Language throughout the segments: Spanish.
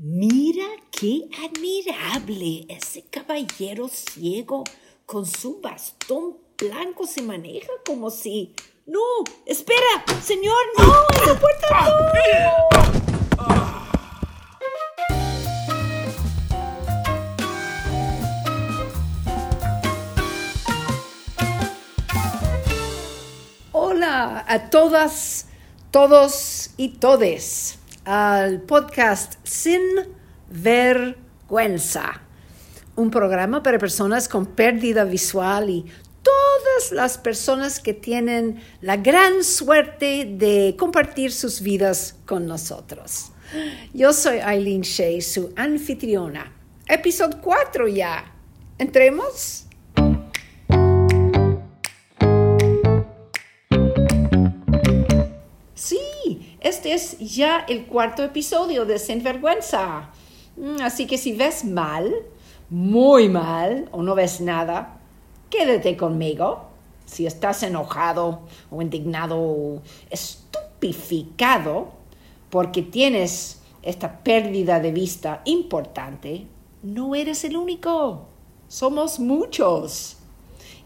Mira qué admirable. Ese caballero ciego con su bastón blanco se maneja como si... No, espera, señor, no, esa puerta no. Hola a todas, todos y todes al podcast Sin Vergüenza, un programa para personas con pérdida visual y todas las personas que tienen la gran suerte de compartir sus vidas con nosotros. Yo soy Eileen Shea, su anfitriona. Episodio 4 ya. ¿Entremos? Este es ya el cuarto episodio de Sin Vergüenza. Mm, Así que si ves mal, muy mal, o no ves nada, quédate conmigo. Si estás enojado o indignado o estupificado porque tienes esta pérdida de vista importante, no eres el único. Somos muchos.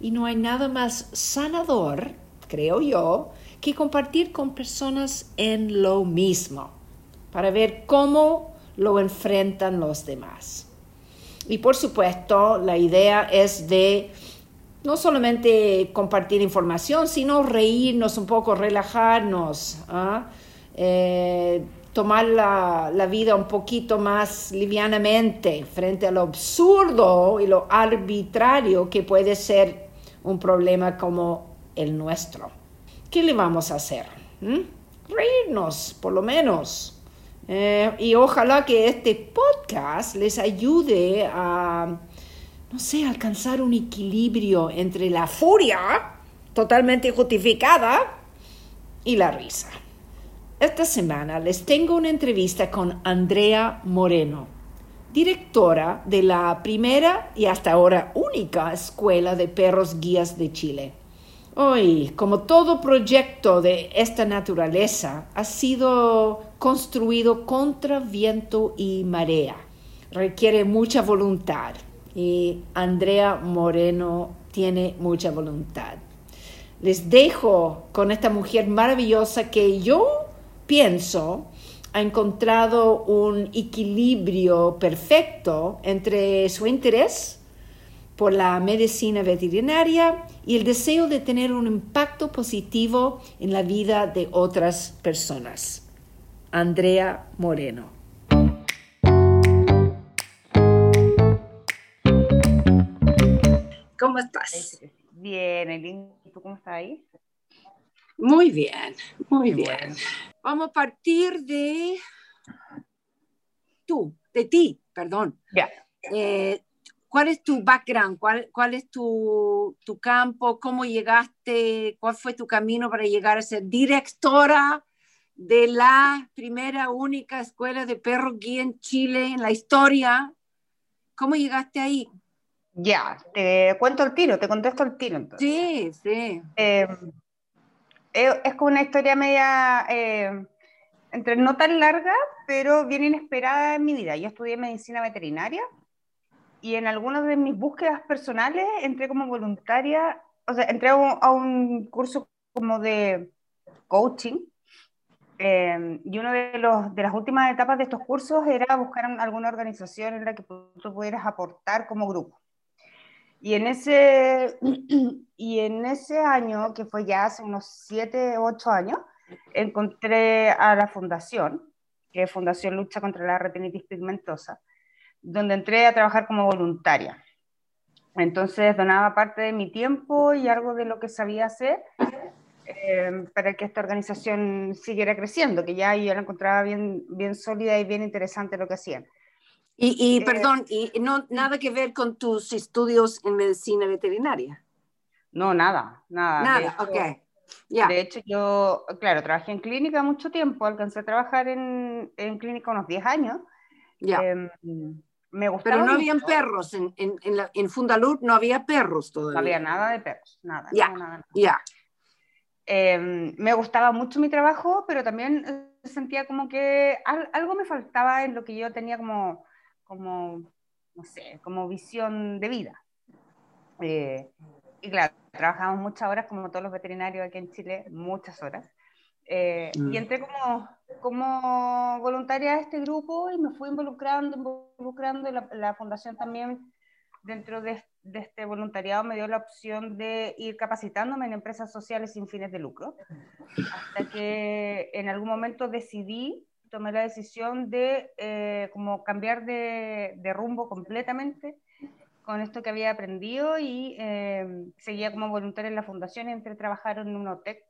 Y no hay nada más sanador, creo yo, que compartir con personas en lo mismo, para ver cómo lo enfrentan los demás. Y por supuesto, la idea es de no solamente compartir información, sino reírnos un poco, relajarnos, ¿ah? Eh, tomar la, la vida un poquito más livianamente frente a lo absurdo y lo arbitrario que puede ser un problema como el nuestro. ¿Qué le vamos a hacer? ¿Mm? Reírnos, por lo menos. Eh, y ojalá que este podcast les ayude a, no sé, alcanzar un equilibrio entre la furia, totalmente justificada, y la risa. Esta semana les tengo una entrevista con Andrea Moreno, directora de la primera y hasta ahora única escuela de perros guías de Chile. Hoy, como todo proyecto de esta naturaleza, ha sido construido contra viento y marea. Requiere mucha voluntad y Andrea Moreno tiene mucha voluntad. Les dejo con esta mujer maravillosa que yo pienso ha encontrado un equilibrio perfecto entre su interés por la medicina veterinaria y el deseo de tener un impacto positivo en la vida de otras personas. Andrea Moreno. ¿Cómo estás? Bien, Elin, ¿tú cómo estás ahí? Muy bien, muy Qué bien. bueno. Vamos a partir de tú, de ti, perdón. Ya. Eh, ¿Cuál es tu background? ¿Cuál, cuál es tu, tu campo? ¿Cómo llegaste? ¿Cuál fue tu camino para llegar a ser directora de la primera, única escuela de perros guía en Chile en la historia? ¿Cómo llegaste ahí? Ya, te cuento el tiro, te contesto el tiro entonces. Sí, sí. Eh, es, es como una historia media, eh, entre no tan larga, pero bien inesperada en mi vida. Yo estudié medicina veterinaria y en algunas de mis búsquedas personales entré como voluntaria, o sea, entré a un, a un curso como de coaching. eh, y una de, los, de las últimas etapas de estos cursos era buscar alguna organización en la que tú pudieras aportar como grupo. Y en ese, y en ese año, que fue ya hace unos 7, 8 años, encontré a la fundación, que es Fundación Lucha contra la Retinitis Pigmentosa, donde entré a trabajar como voluntaria. Entonces donaba parte de mi tiempo y algo de lo que sabía hacer eh, para que esta organización siguiera creciendo, que ya yo la encontraba bien, bien sólida y bien interesante lo que hacían. Y, y Eh, perdón, y no nada que ver con tus estudios en medicina veterinaria. No, nada, nada. De Nada, hecho, ok. Ya. De hecho, yo, claro, trabajé en clínica mucho tiempo, alcancé a trabajar en, en clínica unos 10 años. Ya. Em, me gustaba Pero no habían perros, en, en, en, la, en Fundalud no había perros todavía. No había nada de perros, nada. Ya. nada, nada, nada. Ya, Em, me gustaba mucho mi trabajo, pero también sentía como que algo me faltaba en lo que yo tenía como, como no sé, como visión de vida. Eh, y claro, trabajamos muchas horas, como todos los veterinarios aquí en Chile, muchas horas. Eh, y mm. entré como, como voluntaria a este grupo y me fui involucrando, involucrando, la, la fundación también dentro de, de, este voluntariado me dio la opción de ir capacitándome en empresas sociales sin fines de lucro, hasta que en algún momento decidí, tomé la decisión de eh, como cambiar de, de, rumbo completamente con esto que había aprendido y eh, seguía como voluntaria en la fundación y entré a trabajar en un OTEC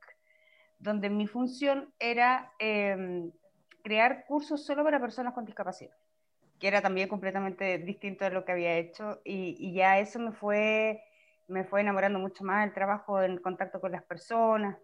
donde mi función era em, crear cursos solo para personas con discapacidad, que era también completamente distinto de lo que había hecho y, ya eso me fue, me fue enamorando mucho más el trabajo en contacto con las personas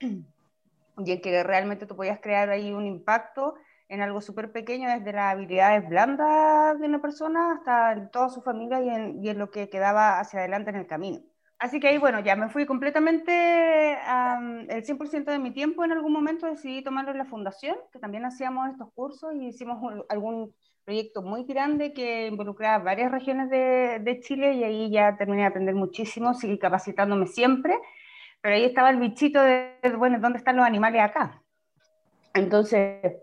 y en que realmente tú podías crear ahí un impacto en algo súper pequeño, desde las habilidades blandas de una persona hasta en toda su familia y en lo que quedaba hacia adelante en el camino. Así que ahí, bueno, ya me fui completamente, el 100% de mi tiempo en algún momento decidí tomarlo en la fundación, que también hacíamos estos cursos y hicimos algún proyecto muy grande que involucraba varias regiones de, de, Chile y ahí ya terminé de aprender muchísimo, seguí capacitándome siempre, pero ahí estaba el bichito de, bueno, ¿dónde están los animales acá? Entonces,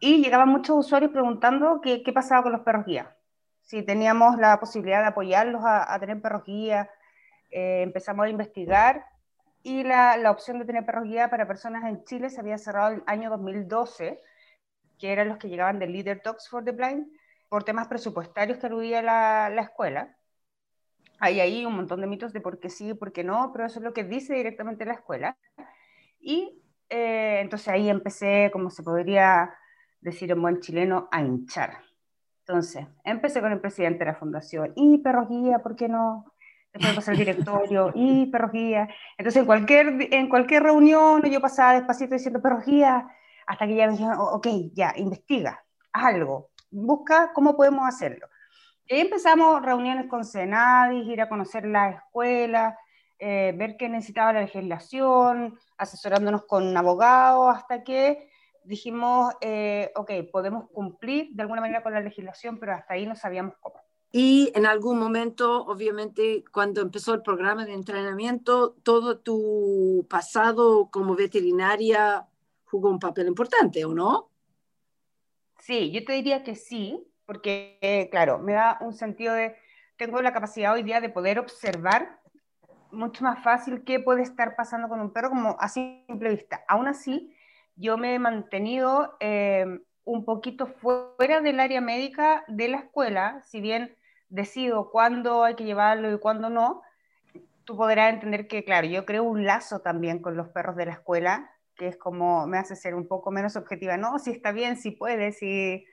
y llegaban muchos usuarios preguntando qué, qué pasaba con los perros guía, si teníamos la posibilidad de apoyarlos a, a tener perros guía, eh, empezamos a investigar y la, la, opción de tener perros guía para personas en Chile se había cerrado el año 2012, que eran los que llegaban del Leader Dogs for the Blind, por temas presupuestarios que aludía la, la escuela. Hay ahí un montón de mitos de por qué sí y por qué no, pero eso es lo que dice directamente la escuela. Y eh, entonces ahí empecé, como se podría decir en buen chileno, a hinchar. Entonces, empecé con el presidente de la fundación, y perros guía, ¿por qué no? Después pasar al directorio y perrojía. Entonces, en cualquier, en cualquier reunión yo pasaba despacito diciendo perrojía, hasta que ya me dijeron, ok, ya, investiga, haz algo, busca cómo podemos hacerlo. Y ahí empezamos reuniones con Senadis, ir a conocer la escuela, eh, ver qué necesitaba la legislación, asesorándonos con abogados, hasta que dijimos, eh, ok, podemos cumplir de alguna manera con la legislación, pero hasta ahí no sabíamos cómo. Y en algún momento, obviamente, cuando empezó el programa de entrenamiento, todo tu pasado como veterinaria jugó un papel importante, ¿o no? Sí, yo te diría que sí, porque, claro, me da un sentido de, tengo la capacidad hoy día de poder observar mucho más fácil qué puede estar pasando con un perro como a simple vista. Aún así, yo me he mantenido eh, un poquito fuera del área médica de la escuela, si bien decido cuándo hay que llevarlo y cuándo no, tú podrás entender que, claro, yo creo un lazo también con los perros de la escuela, que es como me hace ser un poco menos objetiva. No, si está bien, si puede, si...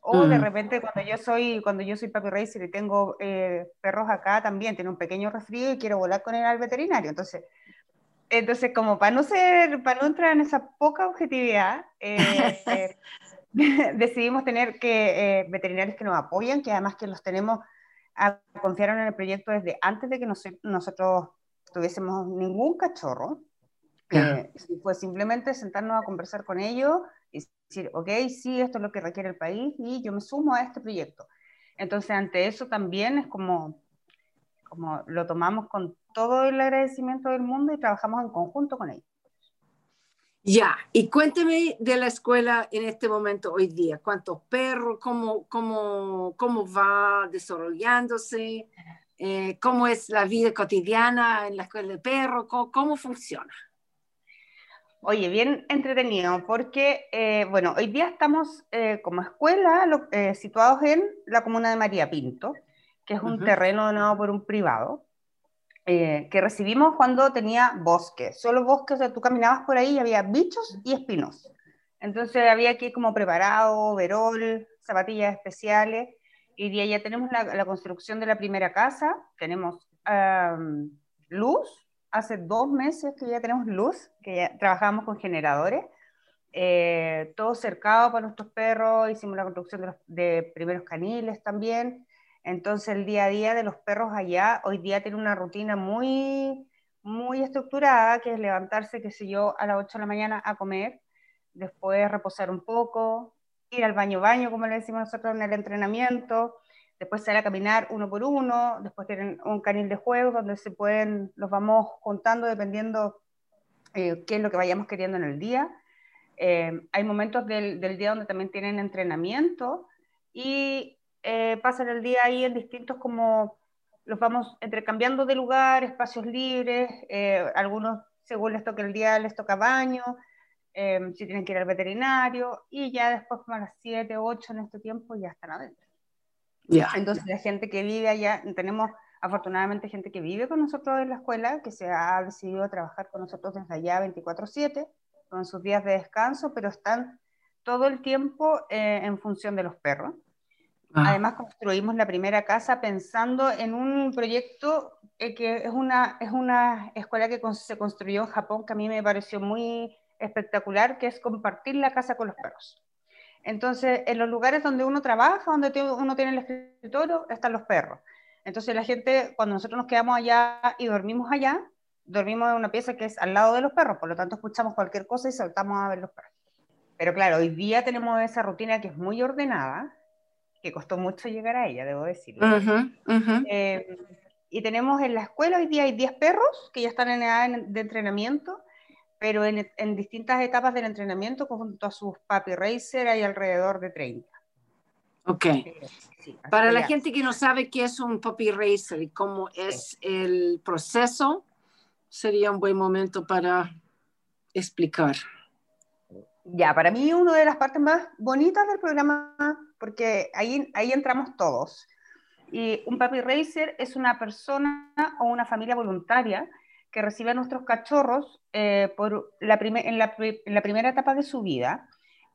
O de mm. repente cuando yo soy, cuando yo soy papi racer y tengo eh, perros acá también, tiene un pequeño resfrío y quiero volar con él al veterinario. Entonces, entonces como para no ser, para no entrar en esa poca objetividad, eh, eh, decidimos tener que eh, veterinarios que nos apoyen, que además que los tenemos, a, confiaron en el proyecto desde antes de que nosotros tuviésemos ningún cachorro. Eh, fue simplemente sentarnos a conversar con ellos y decir, ok, sí, esto es lo que requiere el país y yo me sumo a este proyecto. Entonces, ante eso también es como, como lo tomamos con todo el agradecimiento del mundo y trabajamos en conjunto con ellos. Ya, y cuénteme de la escuela en este momento hoy día. ¿Cuántos perros? ¿Cómo, cómo, cómo va desarrollándose? Eh, ¿Cómo es la vida cotidiana en la escuela de perros? ¿Cómo, funciona? Oye, bien entretenido, porque, eh, bueno, hoy día estamos eh, como escuela situados en la comuna de María Pinto, que es un terreno donado por un privado. Eh, que recibimos cuando tenía bosque, solo bosque, o sea, tú caminabas por ahí y había bichos y espinos. Entonces había que ir como preparado, verol, zapatillas especiales, y de ya tenemos la, construcción de la primera casa, tenemos luz, hace dos meses que ya tenemos luz, que ya trabajamos con generadores, eh, todo cercado para nuestros perros, hicimos la construcción de primeros caniles también, entonces el día a día de los perros allá hoy día tiene una rutina muy, muy estructurada, que es levantarse, qué sé yo, a las 8 de la mañana a comer, después reposar un poco, ir al baño baño, como le decimos nosotros en el entrenamiento, después salir a caminar uno por uno, después tienen un canil de juego donde se pueden, los vamos contando dependiendo eh, qué es lo que vayamos queriendo en el día. Eh, hay momentos del, día donde también tienen entrenamiento y eh, pasan el día ahí en distintos como los vamos intercambiando de lugar, espacios libres, algunos según les toque el día les toca baño, si tienen que ir al veterinario y ya después como a las 7, 8 en este tiempo ya están adentro. Entonces la gente que vive allá, tenemos afortunadamente gente que vive con nosotros en la escuela, que se ha decidido trabajar con nosotros desde allá 24/7, con sus días de descanso, pero están todo el tiempo eh, en función de los perros. Ah. Además, construimos la primera casa pensando en un proyecto eh, que es una, es una escuela que se construyó en Japón, que a mí me pareció muy espectacular, que es compartir la casa con los perros. Entonces, en los lugares donde uno trabaja, donde uno tiene el escritorio, están los perros. Entonces, la gente, cuando nosotros nos quedamos allá y dormimos allá, dormimos en una pieza que es al lado de los perros, por lo tanto, escuchamos cualquier cosa y saltamos a ver los perros. Pero claro, hoy día tenemos esa rutina que es muy ordenada, que costó mucho llegar a ella, debo decirlo. Eh, y tenemos en la escuela hoy día hay 10 perros que ya están en edad de entrenamiento pero en, en, distintas etapas del entrenamiento, junto a sus papi racer, hay alrededor de 30. Ok. Para la gente que no sabe qué es un puppy racer y cómo es el proceso, sería un buen momento para explicar. Ya, para mí una de las partes más bonitas del programa, porque ahí, ahí entramos todos. Y un puppy racer es una persona o una familia voluntaria que recibe a nuestros cachorros eh, por la en, la, en, la, primera etapa de su vida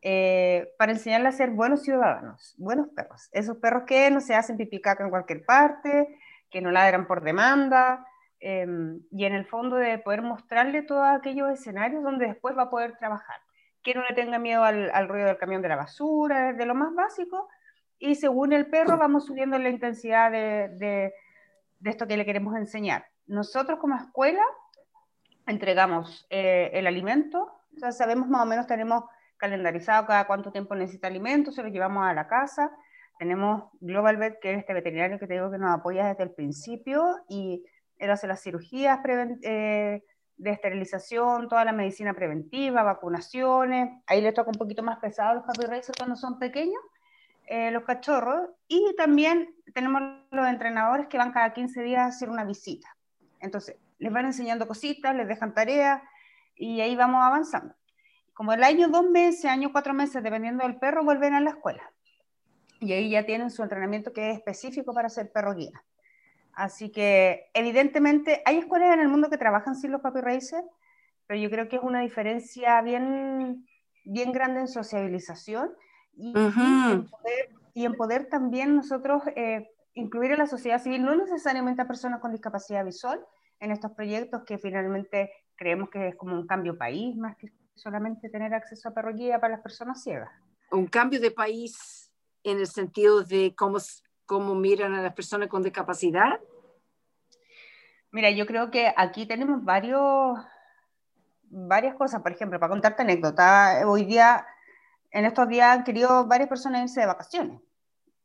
eh, para enseñarles a ser buenos ciudadanos, buenos perros. Esos perros que no se hacen pipicaca en cualquier parte, que no ladran por demanda, em, y en el fondo de poder mostrarle todos aquellos escenarios donde después va a poder trabajar. Que no le tenga miedo al, al ruido del camión de la basura, de lo más básico, y según el perro vamos subiendo la intensidad de, de, de esto que le queremos enseñar. Nosotros como escuela entregamos eh, el alimento, o sabemos más o menos, tenemos calendarizado cada cuánto tiempo necesita alimento, se lo llevamos a la casa. Tenemos Global Vet, que es este veterinario que te digo que nos apoya desde el principio y él hace las cirugías eh, de esterilización, toda la medicina preventiva, vacunaciones. Ahí le toca un poquito más pesado a los papi cuando son pequeños, eh, los cachorros. Y también tenemos los entrenadores que van cada 15 días a hacer una visita. Entonces, les van enseñando cositas, les dejan tareas y ahí vamos avanzando. Como el año dos meses, año cuatro meses, dependiendo del perro, vuelven a la escuela. Y ahí ya tienen su entrenamiento que es específico para ser perro guía. Así que, evidentemente, hay escuelas en el mundo que trabajan sin los racers, pero yo creo que es una diferencia bien, bien grande en sociabilización y, en, poder, también nosotros eh, incluir a la sociedad civil, no necesariamente a personas con discapacidad visual, en estos proyectos que finalmente creemos que es como un cambio país, más que solamente tener acceso a perroquía para las personas ciegas. Un cambio de país en el sentido de cómo, cómo miran a las personas con discapacidad. Mira, yo creo que aquí tenemos varios, varias cosas. Por ejemplo, para contarte anécdota, hoy día, en estos días han querido varias personas irse de vacaciones.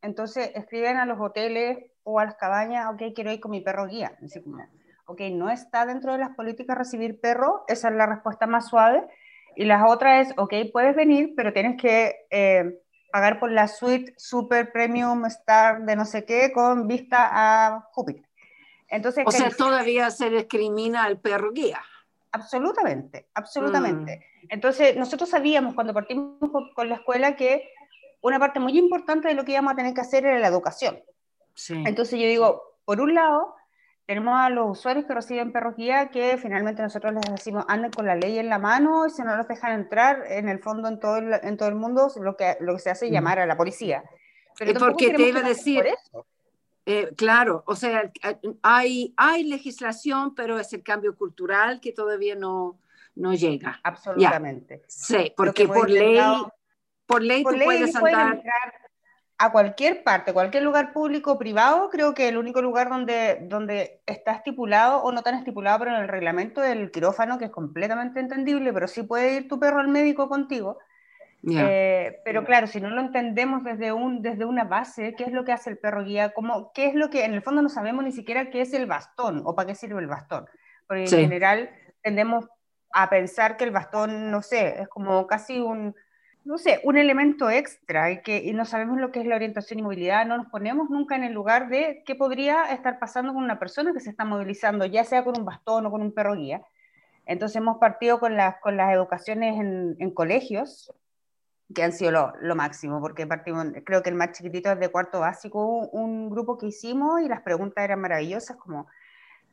Entonces escriben a los hoteles o a las cabañas, ok, quiero ir con mi perro guía. Así como, ok, no está dentro de las políticas recibir perro, esa es la respuesta más suave. Y la otra es, ok, puedes venir, pero tienes que eh, pagar por la suite super premium star de no sé qué con vista a Júpiter. Entonces, o sea, todavía se discrimina al perro guía. Absolutamente, absolutamente. Mm. Entonces, nosotros sabíamos cuando partimos con la escuela que una parte muy importante de lo que íbamos a tener que hacer era la educación. Entonces yo digo, por un lado, tenemos a los usuarios que reciben perros guía que finalmente nosotros les decimos anden con la ley en la mano y si no los dejan entrar, en el fondo en todo el, en todo el mundo lo que, lo que se hace es llamar a la policía. Pero porque te iba a decir, eh, claro, o sea, hay, hay legislación, pero es el cambio cultural que todavía no, no llega. Absolutamente. Sí, porque por ley por ley tú puedes andar... a cualquier parte, cualquier lugar público o privado, creo que el único lugar donde, donde está estipulado, o no tan estipulado, pero en el reglamento del quirófano, que es completamente entendible, pero sí puede ir tu perro al médico contigo, Eh, pero claro, si no lo entendemos desde, un, desde una base, ¿qué es lo que hace el perro guía? ¿Cómo, ¿Qué es lo que en el fondo no sabemos ni siquiera qué es el bastón o para qué sirve el bastón? Porque en general tendemos a pensar que el bastón, no sé, es como casi un, no sé, un elemento extra y que no sabemos lo que es la orientación y movilidad, no nos ponemos nunca en el lugar de qué podría estar pasando con una persona que se está movilizando, ya sea con un bastón o con un perro guía. Entonces hemos partido con las, con las educaciones en, colegios, que han sido lo, lo, máximo, porque partimos, creo que el más chiquitito es de cuarto básico, un grupo que hicimos y las preguntas eran maravillosas, como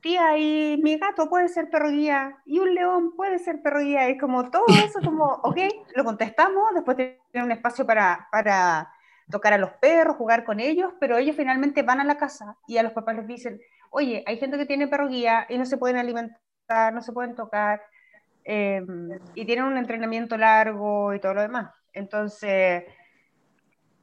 tía, y mi gato puede ser perro guía, y un león puede ser perro guía, y como todo eso, como, ok, lo contestamos, después tienen un espacio para, para tocar a los perros, jugar con ellos, pero ellos finalmente van a la casa y a los papás les dicen, oye, hay gente que tiene perro guía y no se pueden alimentar, no se pueden tocar, em, y tienen un entrenamiento largo y todo lo demás. Entonces,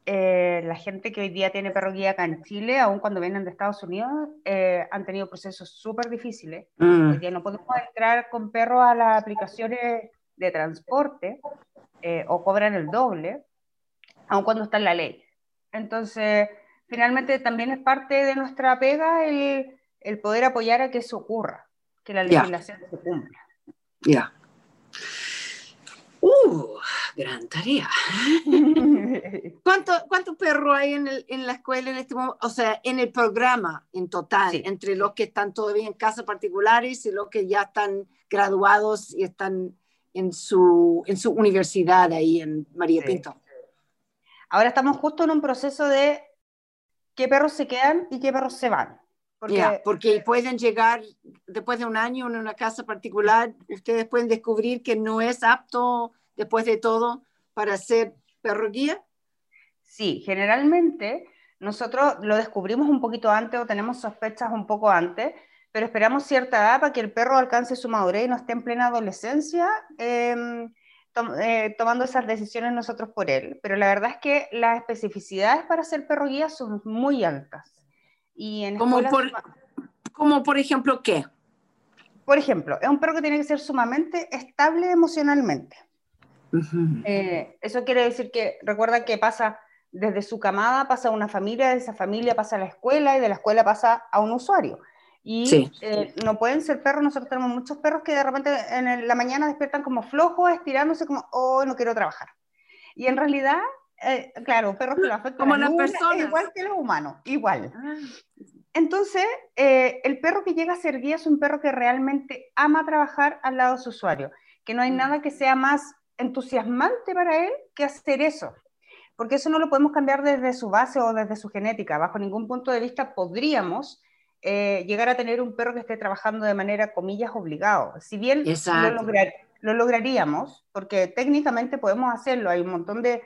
eh, la gente que hoy día tiene perro guía acá en Chile, aun cuando vienen de Estados Unidos, eh, han tenido procesos súper difíciles. Mm. Hoy día no podemos entrar con perros a las aplicaciones de transporte eh, o cobran el doble, aun cuando está en la ley. Entonces, finalmente también es parte de nuestra pega el, el poder apoyar a que eso ocurra, que la legislación se cumpla. Ya. Uh, gran tarea. ¿Cuántos cuánto perros hay en, el, en, la escuela en este momento? O sea, en el programa en total, entre los que están todavía en casas particulares y los que ya están graduados y están en su, en su universidad ahí en María Pinto. Ahora estamos justo en un proceso de qué perros se quedan y qué perros se van. Porque, porque pueden llegar después de un año en una casa particular, ustedes pueden descubrir que no es apto después de todo para ser perro guía. Sí, generalmente nosotros lo descubrimos un poquito antes o tenemos sospechas un poco antes, pero esperamos cierta edad para que el perro alcance su madurez y no esté en plena adolescencia em, eh, tomando esas decisiones nosotros por él. Pero la verdad es que las especificidades para ser perro guía son muy altas. Y en como, por, como por ejemplo, ¿qué? Por ejemplo, es un perro que tiene que ser sumamente estable emocionalmente. Eh, eso quiere decir que recuerda que pasa desde su camada, pasa a una familia, de esa familia pasa a la escuela y de la escuela pasa a un usuario. Y eh, no pueden ser perros, nosotros tenemos muchos perros que de repente en la mañana despiertan como flojos, estirándose como, oh, no quiero trabajar. Y en realidad eh, claro, perros que lo afectan como las personas. Igual que los humanos, igual. Ah. Entonces, eh, el perro que llega a ser guía es un perro que realmente ama trabajar al lado de su usuario, que no hay mm. nada que sea más entusiasmante para él que hacer eso, porque eso no lo podemos cambiar desde su base o desde su genética. Bajo ningún punto de vista podríamos eh, llegar a tener un perro que esté trabajando de manera, comillas, obligado. Si bien lo, lo, lograríamos, porque técnicamente podemos hacerlo, hay un montón de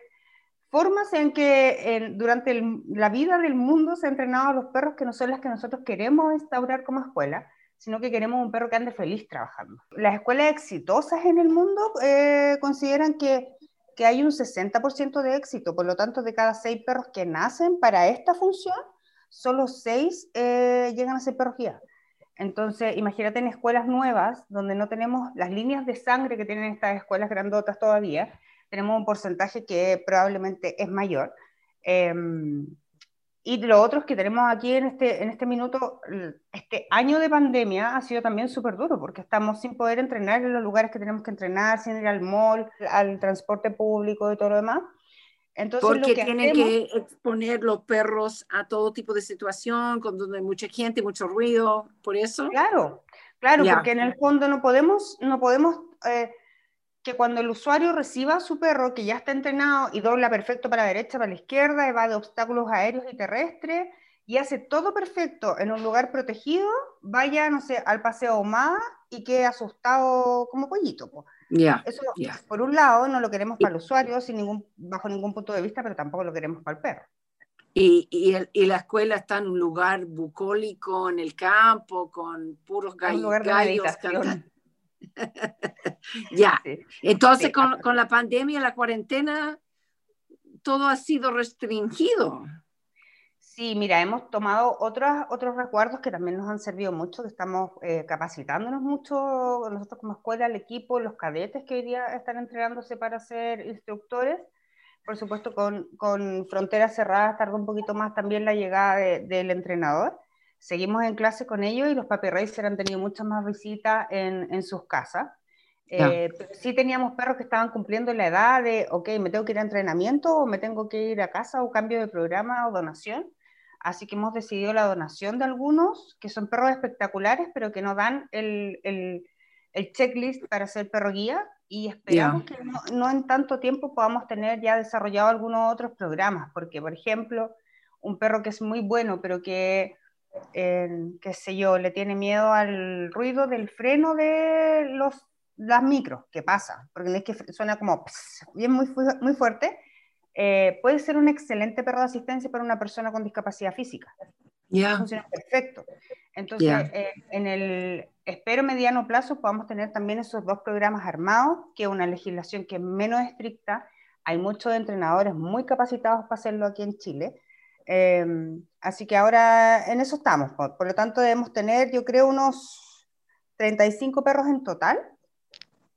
formas en que durante la vida del mundo se han entrenado a los perros que no son las que nosotros queremos instaurar como escuela, sino que queremos un perro que ande feliz trabajando. Las escuelas exitosas en el mundo eh, consideran que, que, hay un 60% de éxito, por lo tanto, de cada seis perros que nacen para esta función, solo seis eh, llegan a ser perros. Entonces, imagínate en escuelas nuevas, donde no tenemos las líneas de sangre que tienen estas escuelas grandotas todavía, tenemos un porcentaje que probablemente es mayor. Em, y lo otro es que tenemos aquí en este, en este minuto, este año de pandemia ha sido también súper duro porque estamos sin poder entrenar en los lugares que tenemos que entrenar, sin ir al mall, al transporte público y todo lo demás. Entonces, porque tienen que exponer los perros a todo tipo de situación, con donde hay mucha gente, mucho ruido, por eso. Claro, claro, porque en el fondo no podemos, no podemos eh, que cuando el usuario reciba a su perro que ya está entrenado y dobla perfecto para la derecha, para la izquierda, evade obstáculos aéreos y terrestres y hace todo perfecto en un lugar protegido, vaya, no sé, al paseo más y quede asustado como pollito. Ya. Eso, por un lado, no lo queremos para el usuario sin ningún, bajo ningún punto de vista, pero tampoco lo queremos para el perro. Y, y, la escuela está en un lugar bucólico, en el campo, con puros gallos. De ya. Entonces, con, con, la pandemia, la cuarentena, todo ha sido restringido. Sí, mira, hemos tomado otros, otros recuerdos que también nos han servido mucho, que estamos eh, capacitándonos mucho, nosotros como escuela, el equipo, los cadetes que hoy día están entrenándose para ser instructores, por supuesto, con, con fronteras cerradas tarda un poquito más también la llegada del entrenador. Seguimos en clase con ellos y los papi racers han tenido muchas más visitas en, en sus casas. Eh, sí teníamos perros que estaban cumpliendo la edad de, ok, me tengo que ir a entrenamiento o me tengo que ir a casa o cambio de programa o donación. Así que hemos decidido la donación de algunos, que son perros espectaculares, pero que no dan el, el, el checklist para ser perro guía. Y esperamos que no, no, en tanto tiempo podamos tener ya desarrollado algunos otros programas, porque, por ejemplo, un perro que es muy bueno, pero que, eh, qué sé yo, le tiene miedo al ruido del freno de los las micros, ¿qué pasa? Porque es que suena como bien muy, muy fuerte, eh, puede ser un excelente perro de asistencia para una persona con discapacidad física. Ya. Funciona perfecto. Entonces, eh, en el espero mediano plazo podamos tener también esos dos programas armados, que una legislación que es menos estricta. Hay muchos entrenadores muy capacitados para hacerlo aquí en Chile. Em, así que ahora en eso estamos. Por, por, lo tanto, debemos tener, yo creo, unos 35 perros en total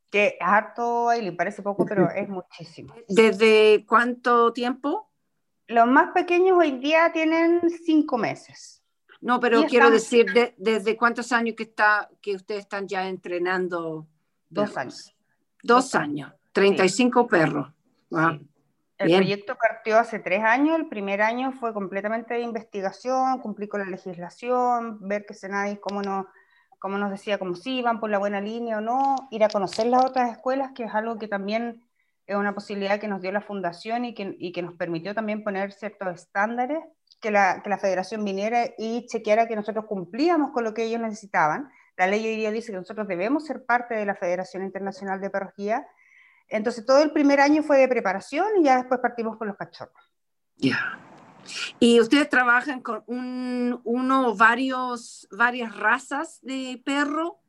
que es harto le parece poco, pero es muchísimo. ¿Desde cuánto tiempo? Los más pequeños hoy día tienen cinco meses. No, pero quiero decir, ¿desde cuántos años que, está, que ustedes están ya entrenando? Dos años. Dos, años, 35 perros. Sí. El proyecto partió hace tres años, el primer año fue completamente de investigación, cumplir con la legislación, ver que Senadis cómo no como nos decía, como si iban por la buena línea o no, ir a conocer las otras escuelas, que es algo que también es una posibilidad que nos dio la fundación y que, y que nos permitió también poner ciertos estándares, que la, que la federación viniera y chequeara que nosotros cumplíamos con lo que ellos necesitaban. La ley hoy día dice que nosotros debemos ser parte de la Federación Internacional de Perros Entonces todo el primer año fue de preparación y ya después partimos con los cachorros. Ya. ¿Y ustedes trabajan con un, uno o varios, varias razas de perro?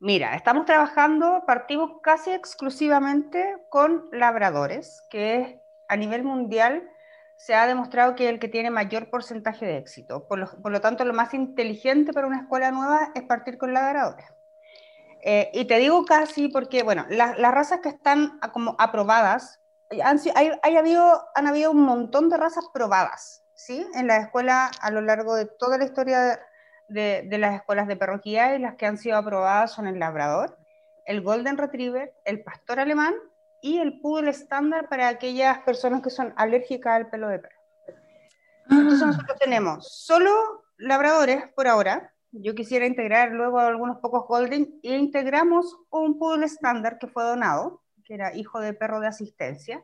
Mira, estamos trabajando, partimos casi exclusivamente con labradores, que es a nivel mundial se ha demostrado que es el que tiene mayor porcentaje de éxito. Por lo, por lo tanto, lo más inteligente para una escuela nueva es partir con labradores. Eh, y te digo casi porque, bueno, la, las razas que están como aprobadas, han, hay, hay habido, han habido un montón de razas probadas. ¿sí? en la escuela a lo largo de toda la historia de, de las escuelas de perroquía y las que han sido aprobadas son el labrador, el golden retriever, el pastor alemán y el poodle estándar para aquellas personas que son alérgicas al pelo de perro. Entonces ah. nosotros tenemos solo labradores por ahora. Yo quisiera integrar luego algunos pocos golden e integramos un poodle estándar que fue donado, que era hijo de perro de asistencia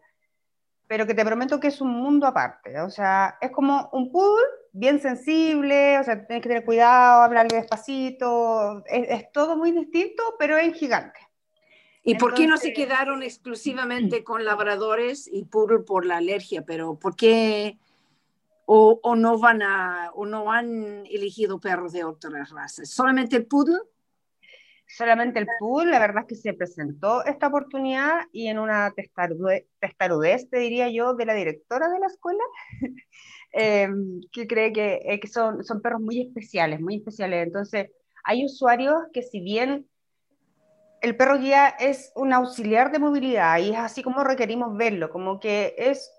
pero que te prometo que es un mundo aparte. O sea, es como un pool bien sensible, o sea, tienes que tener cuidado, hablarle despacito, es, es todo muy distinto, pero es gigante. ¿Y Entonces, por qué no se quedaron exclusivamente con labradores y poodle por la alergia? Pero ¿por qué o, o, no van a o no han elegido perros de otras razas? ¿Solamente el poodle? solamente el pool, la verdad es que se presentó esta oportunidad y en una testarudez, testarudez te diría yo, de la directora de la escuela, eh, que cree que, eh, que son, son perros muy especiales, muy especiales. Entonces, hay usuarios que si bien el perro guía es un auxiliar de movilidad y es así como requerimos verlo, como que es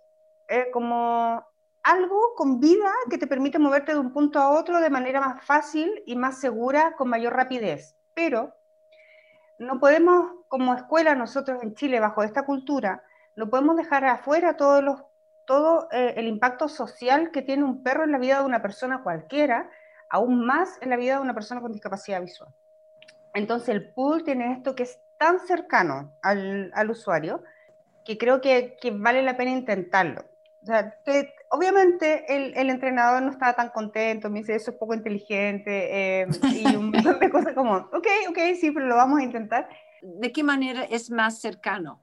eh, como algo con vida que te permite moverte de un punto a otro de manera más fácil y más segura, con mayor rapidez pero no podemos, como escuela, nosotros en Chile, bajo esta cultura, no podemos dejar afuera todos los, todo eh, el impacto social que tiene un perro en la vida de una persona cualquiera, aún más en la vida de una persona con discapacidad visual. Entonces el pool tiene esto que es tan cercano al, al usuario que creo que, que, vale la pena intentarlo. O sea, te, obviamente el, el, entrenador no estaba tan contento, me dice, eso es poco inteligente, eh, y un montón de cosas como, ok, ok, sí, pero lo vamos a intentar. ¿De qué manera es más cercano?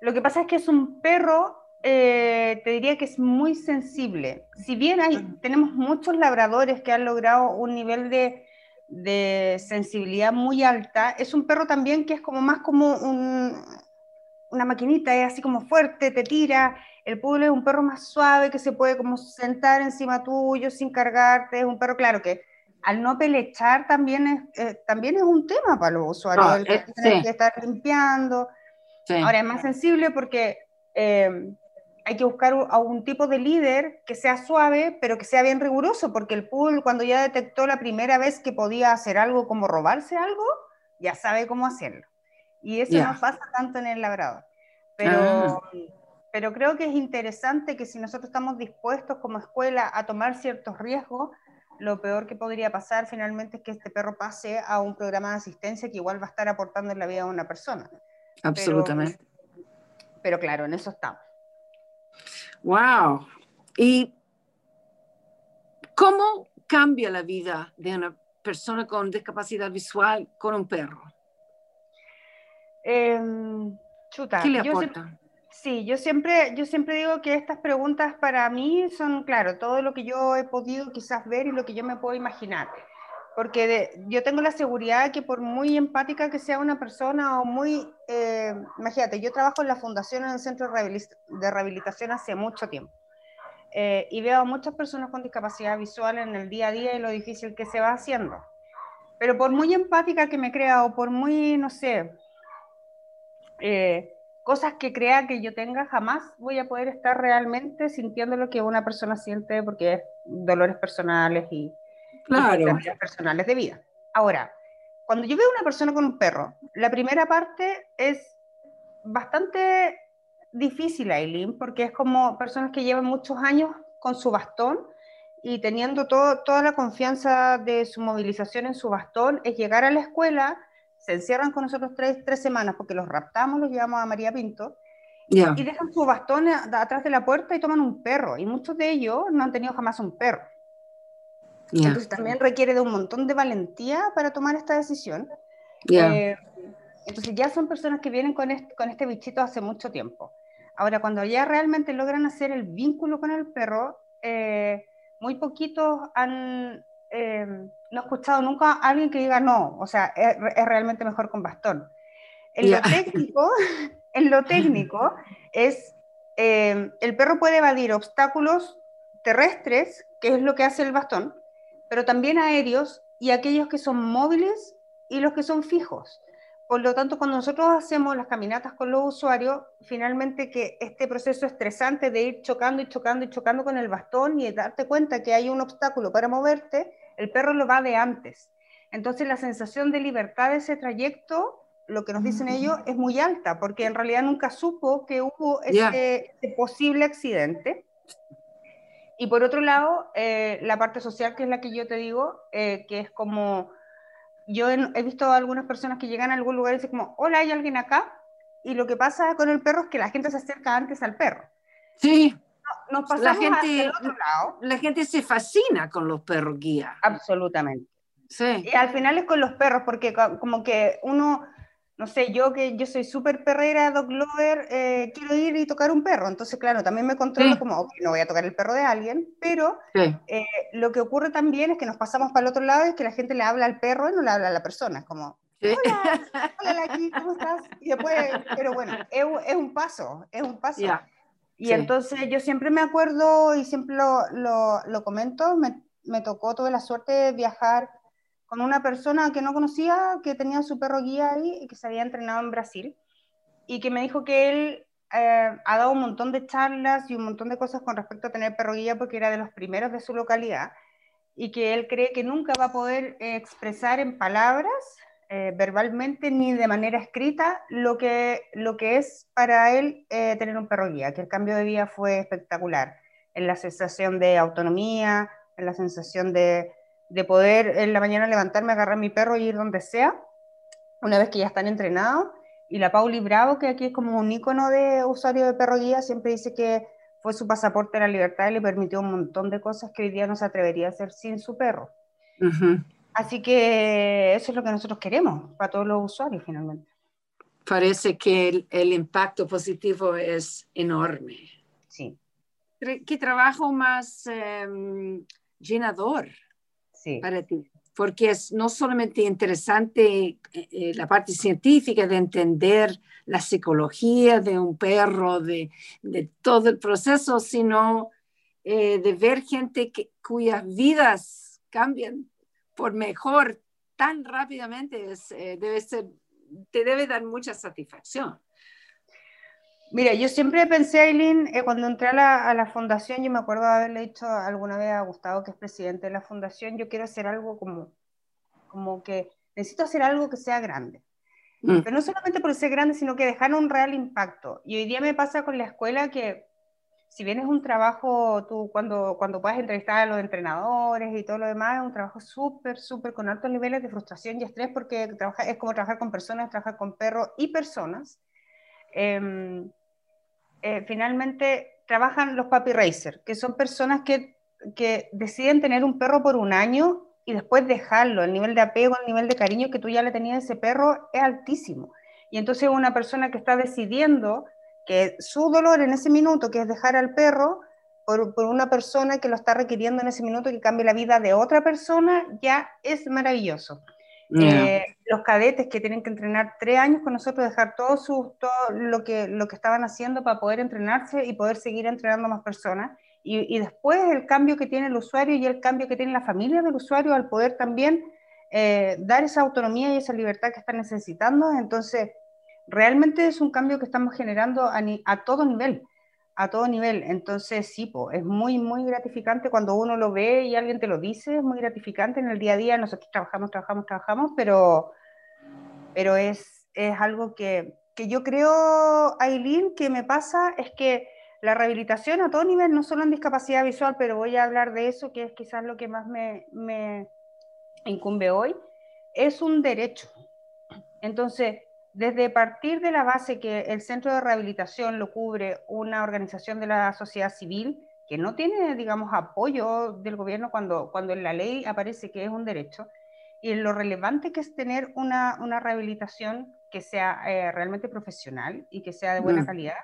Lo que pasa es que es un perro, eh, te diría que es muy sensible. Si bien hay, tenemos muchos labradores que han logrado un nivel de, de sensibilidad muy alta, es un perro también que es como más como un, una maquinita, es así como fuerte, te tira, el poodle es un perro más suave que se puede como sentar encima tuyo sin cargarte. Es un perro, claro, que al no pelechar también es, eh, también es un tema para los usuarios. No, el que sí. que estar limpiando. Sí. Ahora es más sensible porque eh, hay que buscar a un tipo de líder que sea suave, pero que sea bien riguroso, porque el pool cuando ya detectó la primera vez que podía hacer algo como robarse algo, ya sabe cómo hacerlo. Y eso no pasa tanto en el labrador. Pero, ah. Pero creo que es interesante que si nosotros estamos dispuestos como escuela a tomar ciertos riesgos, lo peor que podría pasar finalmente es que este perro pase a un programa de asistencia que igual va a estar aportando en la vida de una persona. Absolutamente. Pero, claro, en eso estamos. Wow. ¿Y cómo cambia la vida de una persona con discapacidad visual con un perro? Em, chuta, ¿Qué le aporta? Sí, yo siempre, yo siempre digo que estas preguntas para mí son, claro, todo lo que yo he podido quizás ver y lo que yo me puedo imaginar. Porque yo tengo la seguridad que por muy empática que sea una persona o muy, eh, imagínate, yo trabajo en la fundación en el centro de rehabilitación hace mucho tiempo. Eh, y veo a muchas personas con discapacidad visual en el día a día y lo difícil que se va haciendo. Pero por muy empática que me crea o por muy, no sé, eh, cosas que crea que yo tenga, jamás voy a poder estar realmente sintiendo lo que una persona siente porque es dolores personales y, claro. personales de vida. Ahora, cuando yo veo una persona con un perro, la primera parte es bastante difícil, Aileen, porque es como personas que llevan muchos años con su bastón y teniendo todo, toda la confianza de su movilización en su bastón, es llegar a la escuela se encierran con nosotros tres, tres semanas porque los raptamos, los llevamos a María Pinto, y dejan su bastón atrás de la puerta y toman un perro. Y muchos de ellos no han tenido jamás un perro. Entonces también requiere de un montón de valentía para tomar esta decisión. Eh, entonces ya son personas que vienen con este, con este bichito hace mucho tiempo. Ahora, cuando ya realmente logran hacer el vínculo con el perro, eh, muy poquitos han, eh, no he escuchado nunca a alguien que diga no, o sea, es, realmente mejor con bastón. En lo técnico, en lo técnico es, eh, el perro puede evadir obstáculos terrestres, que es lo que hace el bastón, pero también aéreos y aquellos que son móviles y los que son fijos. Por lo tanto, cuando nosotros hacemos las caminatas con los usuarios, finalmente que este proceso estresante de ir chocando y chocando y chocando con el bastón y darte cuenta que hay un obstáculo para moverte, el perro lo va de antes. Entonces la sensación de libertad de ese trayecto, lo que nos dicen ellos, es muy alta, porque en realidad nunca supo que hubo ese, posible accidente. Y por otro lado, eh, la parte social, que es la que yo te digo, eh, que es como, yo he, visto algunas personas que llegan a algún lugar y dicen como, hola, ¿hay alguien acá? Y lo que pasa con el perro es que la gente se acerca antes al perro. Sí la gente, otro lado. La gente se fascina con los perros guía. Absolutamente. Sí. Y al final es con los perros, porque como que uno, no sé, yo que yo soy súper perrera, dog lover, eh, quiero ir y tocar un perro. Entonces, claro, también me controlo como, ok, no voy a tocar el perro de alguien, pero eh, lo que ocurre también es que nos pasamos para el otro lado y es que la gente le habla al perro y no le habla a la persona. como, hola, hola, aquí, ¿cómo estás? Y después, pero bueno, es, es un paso, es un paso. Y entonces yo siempre me acuerdo y siempre lo, lo, comento, me, me, tocó, tuve la suerte de viajar con una persona que no conocía, que tenía su perro guía ahí que se había entrenado en Brasil y que me dijo que él eh, ha dado un montón de charlas y un montón de cosas con respecto a tener perro guía porque era de los primeros de su localidad y que él cree que nunca va a poder expresar en palabras eh, verbalmente ni de manera escrita lo que, lo que es para él eh, tener un perro guía, que el cambio de vida fue espectacular, en la sensación de autonomía, en la sensación de, de poder en la mañana levantarme, agarrar mi perro y ir donde sea, una vez que ya están entrenados. Y la Pauli Bravo, que aquí es como un icono de usuario de perro guía, siempre dice que fue su pasaporte a la libertad y le permitió un montón de cosas que hoy día no se atrevería a hacer sin su perro. Así que eso es lo que nosotros queremos para todos los usuarios finalmente. Parece que el, impacto positivo es enorme. Sí. ¿Qué trabajo más em, llenador para ti? Porque es no solamente interesante eh, eh, la parte científica de entender la psicología de un perro, de, de todo el proceso, sino eh, de ver gente que, cuyas vidas cambian por mejor tan rápidamente es, eh, debe ser, te debe dar mucha satisfacción. Mira, yo siempre pensé, Aileen, eh, cuando entré a la, a la, fundación, yo me acuerdo de haberle dicho alguna vez a Gustavo, que es presidente de la fundación, yo quiero hacer algo como, como que necesito hacer algo que sea grande. Mm. Pero no solamente por ser grande, sino que dejar un real impacto. Y hoy día me pasa con la escuela que, si bien es un trabajo, tú cuando, cuando puedes entrevistar a los entrenadores y todo lo demás, es un trabajo súper, súper con altos niveles de frustración y estrés porque trabaja, es como trabajar con personas, trabajar con perros y personas. Em, eh, finalmente trabajan los papi racer, que son personas que, que deciden tener un perro por un año y después dejarlo, el nivel de apego, el nivel de cariño que tú ya le tenías a ese perro es altísimo. Y entonces una persona que está decidiendo que su dolor en ese minuto, que es dejar al perro, por, por, una persona que lo está requiriendo en ese minuto, que cambie la vida de otra persona, ya es maravilloso. Eh, los cadetes que tienen que entrenar tres años con nosotros, dejar todo, su, todo lo, que, lo que estaban haciendo para poder entrenarse y poder seguir entrenando a más personas. Y, después el cambio que tiene el usuario y el cambio que tiene la familia del usuario al poder también eh, dar esa autonomía y esa libertad que están necesitando. Entonces, realmente es un cambio que estamos generando a, todo nivel, a todo nivel. Entonces, sí, es muy, muy gratificante cuando uno lo ve y alguien te lo dice, es muy gratificante en el día a día. Nosotros trabajamos, trabajamos, trabajamos, pero, pero es, es algo que, que yo creo, Aileen, que me pasa es que la rehabilitación a todo nivel, no solo en discapacidad visual, pero voy a hablar de eso, que es quizás lo que más me incumbe hoy, es un derecho. Entonces, desde partir de la base que el centro de rehabilitación lo cubre una organización de la sociedad civil, que no tiene, digamos, apoyo del gobierno cuando, cuando en la ley aparece que es un derecho, y lo relevante que es tener una, una rehabilitación que sea eh, realmente profesional y que sea de buena mm. calidad,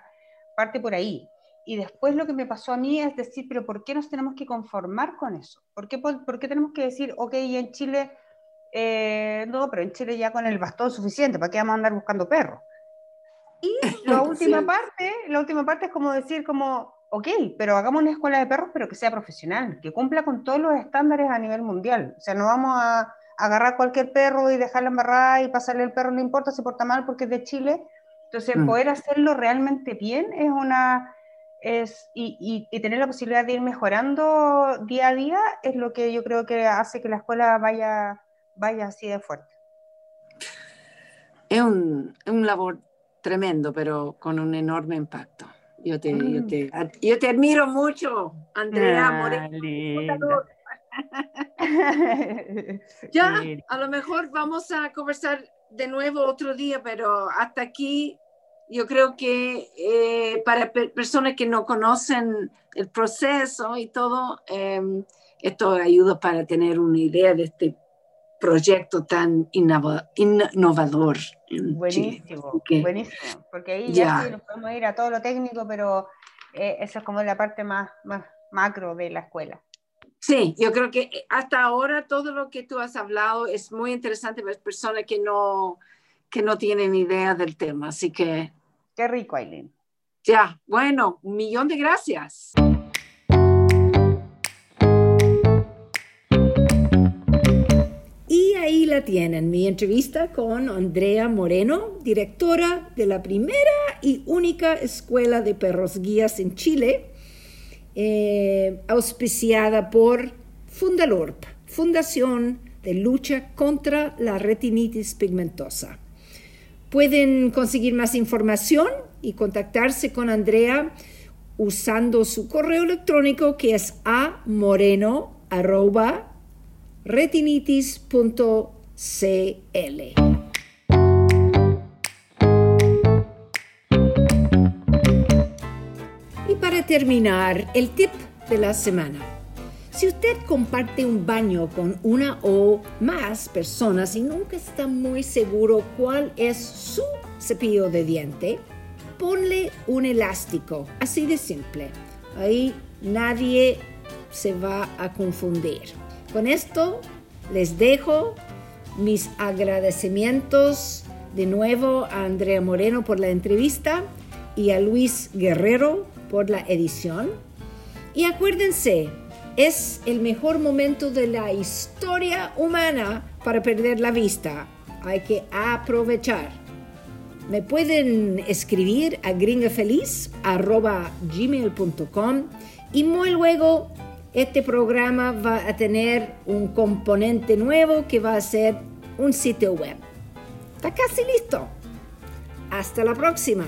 parte por ahí y después lo que me pasó a mí es decir, pero ¿por qué nos tenemos que conformar con eso? ¿Por qué, por, qué tenemos que decir, ok, en Chile, eh, no, pero en Chile ya con el bastón suficiente, ¿para qué vamos a andar buscando perros? Y la última parte, la última parte es como decir, como, ok, pero hagamos una escuela de perros, pero que sea profesional, que cumpla con todos los estándares a nivel mundial. O sea, no vamos a agarrar cualquier perro y dejarlo embarrar y pasarle el perro, no importa si porta mal porque es de Chile. Entonces, mm. poder hacerlo realmente bien es una es, y, y, tener la posibilidad de ir mejorando día a día es lo que yo creo que hace que la escuela vaya, vaya así de fuerte. Es un, un labor tremendo, pero con un enorme impacto. Yo te, yo mm. te, yo te admiro mucho, Andrea ah, Moreno. ya, a lo mejor vamos a conversar de nuevo otro día, pero hasta aquí yo creo que eh, para personas que no conocen el proceso y todo, em, esto ayuda para tener una idea de este proyecto tan innovador. Buenísimo, buenísimo, porque ahí ya, sí nos podemos ir a todo lo técnico, pero eh, eso es como la parte más, más macro de la escuela. Sí, yo creo que hasta ahora todo lo que tú has hablado es muy interesante para personas que no, que no tienen idea del tema, así que Qué rico, Aileen. Ya, bueno, un millón de gracias. Tienen, mi entrevista con Andrea Moreno, directora de la primera y única escuela de perros guías en Chile, eh, auspiciada por Fundalorp, Fundación de Lucha contra la Retinitis Pigmentosa. Pueden conseguir más información y contactarse con Andrea usando su correo electrónico que es amoreno.retinitis.cl. Y para terminar, el tip de la semana. Si usted comparte un baño con una o más personas y nunca está muy seguro cuál es su cepillo de diente, ponle un elástico, así de simple. Ahí nadie se va a confundir. Con esto les dejo mis agradecimientos de nuevo a Andrea Moreno por la entrevista y a Luis Guerrero por la edición. Y acuérdense, es el mejor momento de la historia humana para perder la vista. Hay que aprovechar. me pueden escribir a gringafeliz.gmail.com y muy luego este programa va a tener un componente nuevo que va a ser un sitio web. Está casi listo. Hasta la próxima.